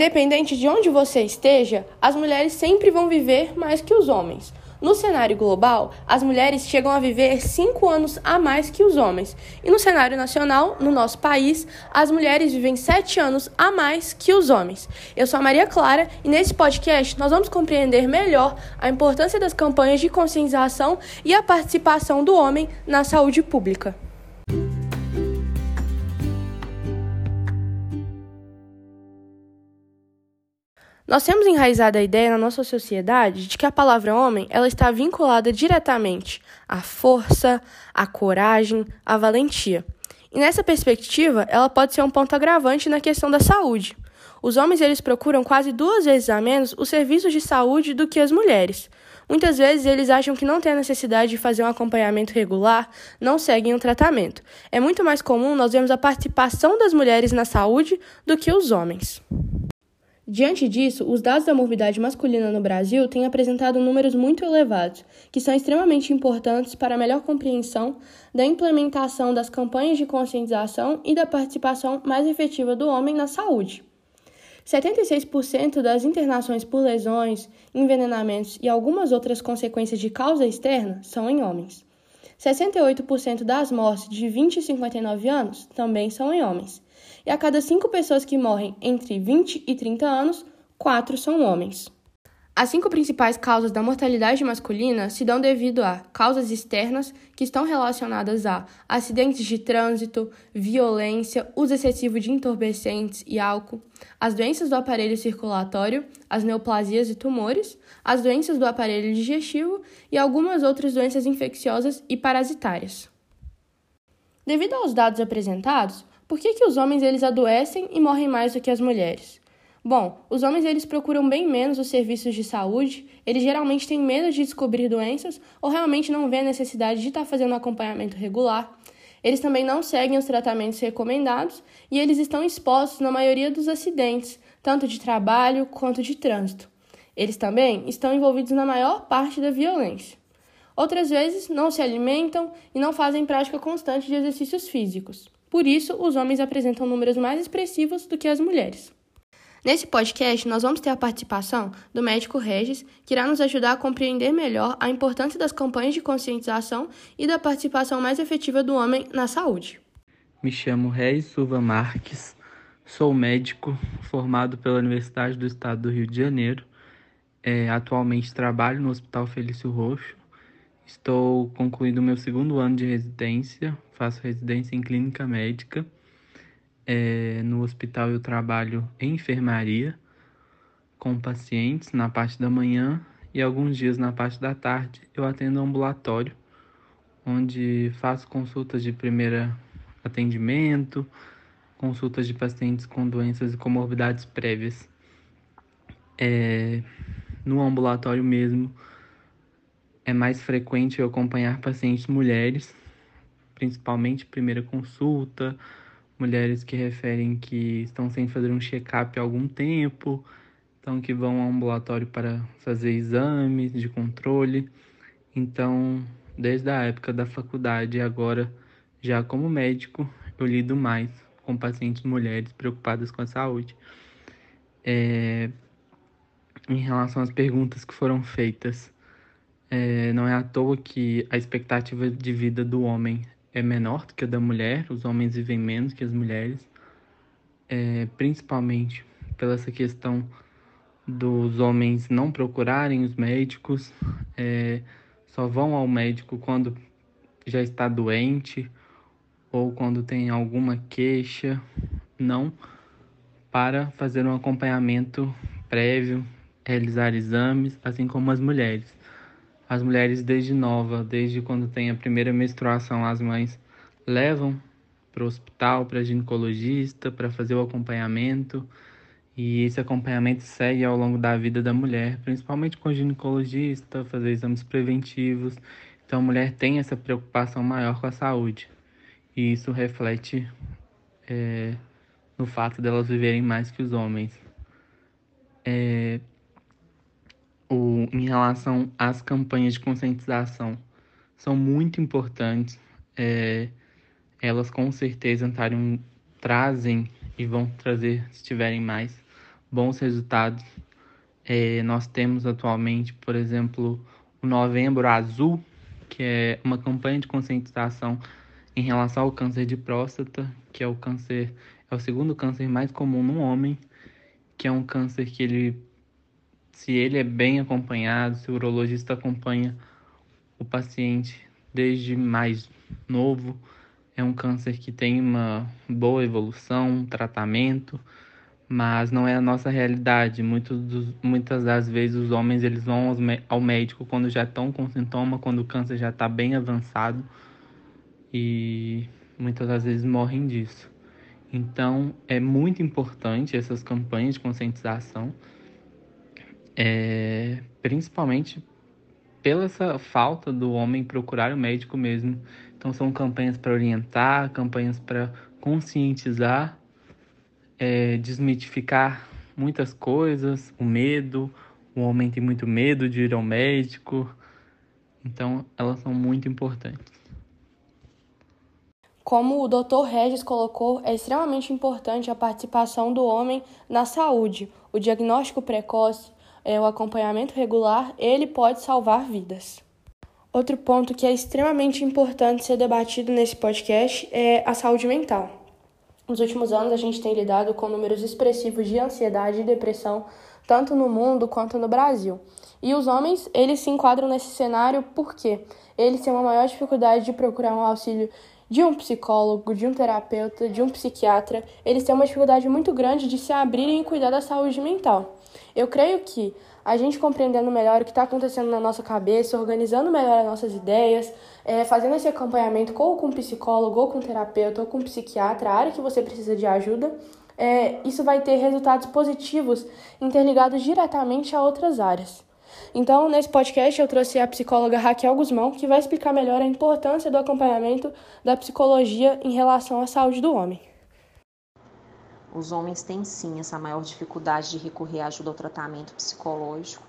Independente de onde você esteja, as mulheres sempre vão viver mais que os homens. No cenário global, as mulheres chegam a viver 5 anos a mais que os homens. E no cenário nacional, no nosso país, as mulheres vivem 7 anos a mais que os homens. Eu sou a Maria Clara e nesse podcast nós vamos compreender melhor a importância das campanhas de conscientização e a participação do homem na saúde pública. Nós temos enraizado a ideia na nossa sociedade de que a palavra homem ela está vinculada diretamente à força, à coragem, à valentia. E nessa perspectiva, ela pode ser um ponto agravante na questão da saúde. Os homens eles procuram quase duas vezes a menos os serviços de saúde do que as mulheres. Muitas vezes eles acham que não tem a necessidade de fazer um acompanhamento regular, não seguem o tratamento. É muito mais comum nós vermos a participação das mulheres na saúde do que os homens. Diante disso, os dados da morbidade masculina no Brasil têm apresentado números muito elevados, que são extremamente importantes para a melhor compreensão da implementação das campanhas de conscientização e da participação mais efetiva do homem na saúde. 76% das internações por lesões, envenenamentos e algumas outras consequências de causa externa são em homens. 68% das mortes de 20 e 59 anos também são em homens. E a cada cinco pessoas que morrem entre 20 e 30 anos, quatro são homens. As cinco principais causas da mortalidade masculina se dão devido a causas externas que estão relacionadas a acidentes de trânsito, violência, uso excessivo de entorpecentes e álcool, as doenças do aparelho circulatório, as neoplasias e tumores, as doenças do aparelho digestivo e algumas outras doenças infecciosas e parasitárias. Devido aos dados apresentados, por que, que os homens eles adoecem e morrem mais do que as mulheres? Bom, os homens eles procuram bem menos os serviços de saúde, eles geralmente têm medo de descobrir doenças ou realmente não vêem a necessidade de estar fazendo acompanhamento regular. Eles também não seguem os tratamentos recomendados e eles estão expostos na maioria dos acidentes, tanto de trabalho quanto de trânsito. Eles também estão envolvidos na maior parte da violência. Outras vezes não se alimentam e não fazem prática constante de exercícios físicos. Por isso, os homens apresentam números mais expressivos do que as mulheres. Nesse podcast, nós vamos ter a participação do médico Regis, que irá nos ajudar a compreender melhor a importância das campanhas de conscientização e da participação mais efetiva do homem na saúde. Me chamo Regis Silva Marques, sou médico formado pela Universidade do Estado do Rio de Janeiro. É, atualmente trabalho no Hospital Felício Roxo. Estou concluindo meu segundo ano de residência, faço residência em clínica médica é, no hospital eu trabalho em enfermaria com pacientes na parte da manhã e alguns dias na parte da tarde eu atendo ambulatório, onde faço consultas de primeiro atendimento, consultas de pacientes com doenças e comorbidades prévias. É, no ambulatório mesmo, é mais frequente eu acompanhar pacientes mulheres, principalmente primeira consulta, mulheres que referem que estão sem fazer um check-up há algum tempo, então que vão ao ambulatório para fazer exames de controle. Então, desde a época da faculdade agora, já como médico, eu lido mais com pacientes mulheres preocupadas com a saúde. É, em relação às perguntas que foram feitas, é, não é à toa que a expectativa de vida do homem é menor do que a da mulher, os homens vivem menos que as mulheres, é, principalmente pela essa questão dos homens não procurarem os médicos, é, só vão ao médico quando já está doente ou quando tem alguma queixa, não para fazer um acompanhamento prévio, realizar exames, assim como as mulheres. As mulheres desde nova, desde quando tem a primeira menstruação, as mães levam para o hospital, para ginecologista, para fazer o acompanhamento. E esse acompanhamento segue ao longo da vida da mulher, principalmente com o ginecologista, fazer exames preventivos. Então a mulher tem essa preocupação maior com a saúde. E isso reflete é, no fato delas viverem mais que os homens. É, o, em relação às campanhas de conscientização são muito importantes. É, elas com certeza trazem e vão trazer, se tiverem mais, bons resultados. É, nós temos atualmente, por exemplo, o Novembro Azul, que é uma campanha de conscientização em relação ao câncer de próstata, que é o câncer é o segundo câncer mais comum no homem, que é um câncer que ele se ele é bem acompanhado, se o urologista acompanha o paciente desde mais novo, é um câncer que tem uma boa evolução, um tratamento, mas não é a nossa realidade. Dos, muitas das vezes os homens eles vão ao médico quando já estão com sintoma, quando o câncer já está bem avançado e muitas das vezes morrem disso. Então é muito importante essas campanhas de conscientização, é, principalmente pela essa falta do homem procurar o médico mesmo. Então são campanhas para orientar, campanhas para conscientizar é, desmitificar muitas coisas, o medo, o homem tem muito medo de ir ao médico, então elas são muito importantes. Como o Dr. Regis colocou, é extremamente importante a participação do homem na saúde. O diagnóstico precoce, é, o acompanhamento regular, ele pode salvar vidas. Outro ponto que é extremamente importante ser debatido nesse podcast é a saúde mental. Nos últimos anos, a gente tem lidado com números expressivos de ansiedade e depressão, tanto no mundo quanto no Brasil. E os homens, eles se enquadram nesse cenário porque eles têm uma maior dificuldade de procurar um auxílio de um psicólogo, de um terapeuta, de um psiquiatra. Eles têm uma dificuldade muito grande de se abrirem e cuidar da saúde mental. Eu creio que a gente compreendendo melhor o que está acontecendo na nossa cabeça, organizando melhor as nossas ideias, é, fazendo esse acompanhamento ou com um psicólogo, ou com um terapeuta, ou com um psiquiatra, a área que você precisa de ajuda, é, isso vai ter resultados positivos interligados diretamente a outras áreas. Então, nesse podcast, eu trouxe a psicóloga Raquel Guzmão, que vai explicar melhor a importância do acompanhamento da psicologia em relação à saúde do homem. Os homens têm sim essa maior dificuldade de recorrer à ajuda ao tratamento psicológico,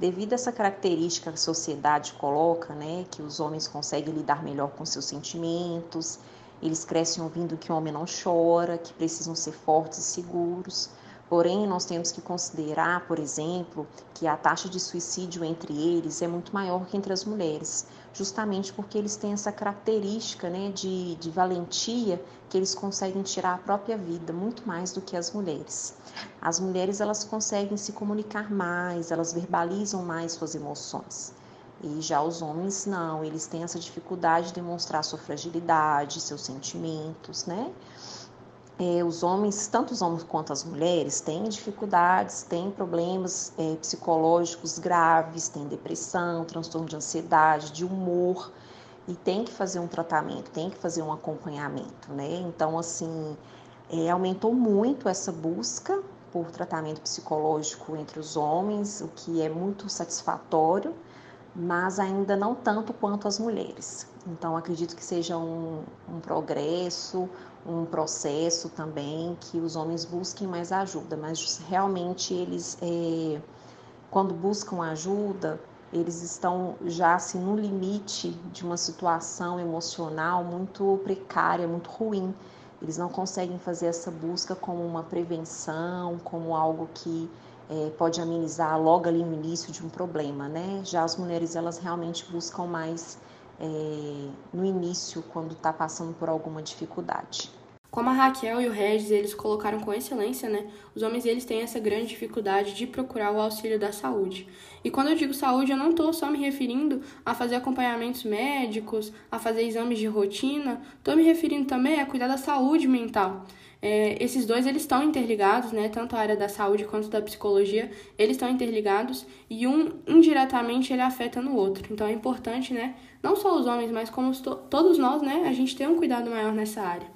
devido a essa característica que a sociedade coloca, né, que os homens conseguem lidar melhor com seus sentimentos, eles crescem ouvindo que o homem não chora, que precisam ser fortes e seguros. Porém, nós temos que considerar, por exemplo, que a taxa de suicídio entre eles é muito maior que entre as mulheres, justamente porque eles têm essa característica né, de, de valentia que eles conseguem tirar a própria vida muito mais do que as mulheres. As mulheres elas conseguem se comunicar mais, elas verbalizam mais suas emoções. E já os homens não, eles têm essa dificuldade de demonstrar sua fragilidade, seus sentimentos, né? É, os homens, tanto os homens quanto as mulheres, têm dificuldades, têm problemas é, psicológicos graves, têm depressão, transtorno de ansiedade, de humor, e tem que fazer um tratamento, tem que fazer um acompanhamento, né? Então, assim, é, aumentou muito essa busca por tratamento psicológico entre os homens, o que é muito satisfatório, mas ainda não tanto quanto as mulheres. Então, acredito que seja um, um progresso, um processo também que os homens busquem mais ajuda, mas realmente eles, é, quando buscam ajuda, eles estão já assim no limite de uma situação emocional muito precária, muito ruim. Eles não conseguem fazer essa busca como uma prevenção, como algo que é, pode amenizar logo ali no início de um problema, né? Já as mulheres elas realmente buscam mais é, no início, quando está passando por alguma dificuldade. Como a Raquel e o Regis, eles colocaram com excelência, né? Os homens, eles têm essa grande dificuldade de procurar o auxílio da saúde. E quando eu digo saúde, eu não estou só me referindo a fazer acompanhamentos médicos, a fazer exames de rotina, estou me referindo também a cuidar da saúde mental. É, esses dois, eles estão interligados, né? Tanto a área da saúde quanto da psicologia, eles estão interligados e um, indiretamente, ele afeta no outro. Então, é importante, né? Não só os homens, mas como todos nós, né? A gente ter um cuidado maior nessa área.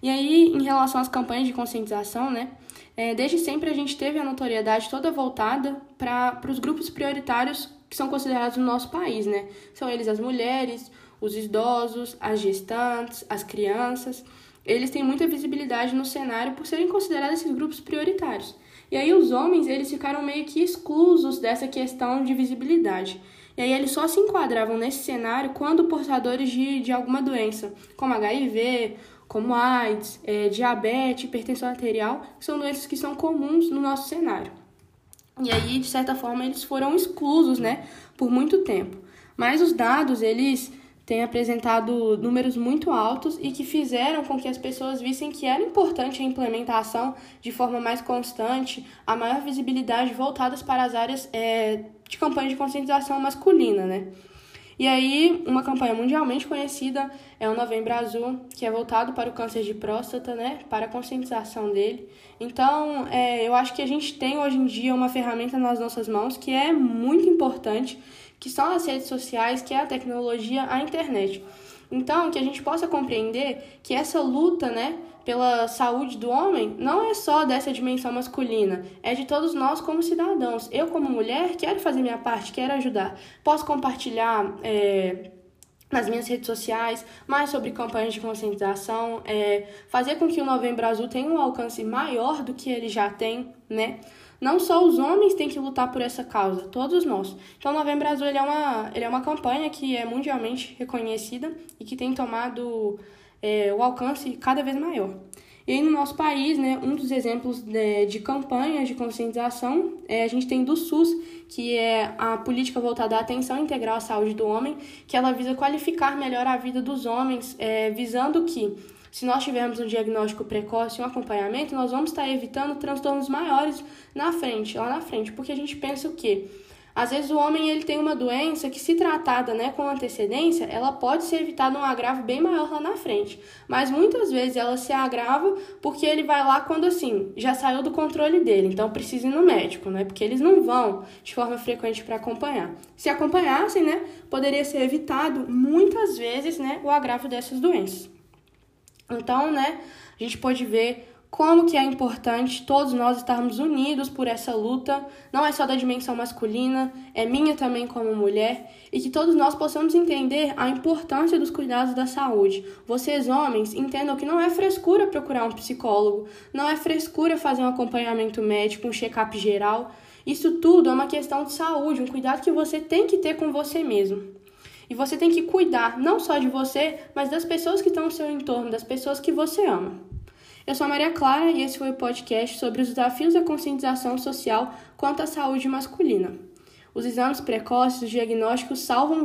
E aí, em relação às campanhas de conscientização, né? É, desde sempre a gente teve a notoriedade toda voltada para os grupos prioritários que são considerados no nosso país, né? São eles as mulheres, os idosos, as gestantes, as crianças. Eles têm muita visibilidade no cenário por serem considerados esses grupos prioritários. E aí os homens, eles ficaram meio que exclusos dessa questão de visibilidade. E aí eles só se enquadravam nesse cenário quando portadores de, de alguma doença, como HIV, como AIDS, é, diabetes, hipertensão arterial, que são doenças que são comuns no nosso cenário. E aí, de certa forma, eles foram exclusos, né, por muito tempo. Mas os dados, eles têm apresentado números muito altos e que fizeram com que as pessoas vissem que era importante a implementação de forma mais constante, a maior visibilidade voltadas para as áreas é, de campanha de conscientização masculina, né? E aí, uma campanha mundialmente conhecida é o Novembro Azul, que é voltado para o câncer de próstata, né? Para a conscientização dele. Então, é, eu acho que a gente tem hoje em dia uma ferramenta nas nossas mãos que é muito importante que são as redes sociais, que é a tecnologia, a internet. Então, que a gente possa compreender que essa luta, né, pela saúde do homem não é só dessa dimensão masculina, é de todos nós como cidadãos. Eu, como mulher, quero fazer minha parte, quero ajudar. Posso compartilhar. É, nas minhas redes sociais, mais sobre campanhas de conscientização, é, fazer com que o Novembro Azul tenha um alcance maior do que ele já tem, né? Não só os homens têm que lutar por essa causa, todos nós. Então, Novembro Azul ele é, uma, ele é uma campanha que é mundialmente reconhecida e que tem tomado é, o alcance cada vez maior. E aí, no nosso país, né, um dos exemplos de, de campanhas de conscientização, é, a gente tem do SUS, que é a política voltada à atenção integral à saúde do homem, que ela visa qualificar melhor a vida dos homens, é, visando que se nós tivermos um diagnóstico precoce e um acompanhamento, nós vamos estar evitando transtornos maiores na frente, lá na frente, porque a gente pensa o quê? Às vezes o homem ele tem uma doença que, se tratada né, com antecedência, ela pode ser evitada um agravo bem maior lá na frente. Mas muitas vezes ela se agrava porque ele vai lá quando assim já saiu do controle dele. Então precisa ir no médico, né? Porque eles não vão de forma frequente para acompanhar. Se acompanhassem, né, poderia ser evitado muitas vezes, né, o agravo dessas doenças. Então, né, a gente pode ver como que é importante todos nós estarmos unidos por essa luta, não é só da dimensão masculina, é minha também como mulher, e que todos nós possamos entender a importância dos cuidados da saúde. Vocês, homens, entendam que não é frescura procurar um psicólogo, não é frescura fazer um acompanhamento médico, um check-up geral. Isso tudo é uma questão de saúde, um cuidado que você tem que ter com você mesmo. E você tem que cuidar não só de você, mas das pessoas que estão ao seu entorno, das pessoas que você ama. Eu sou a Maria Clara e esse foi o podcast sobre os desafios da conscientização social quanto à saúde masculina. Os exames precoces, os diagnósticos salvam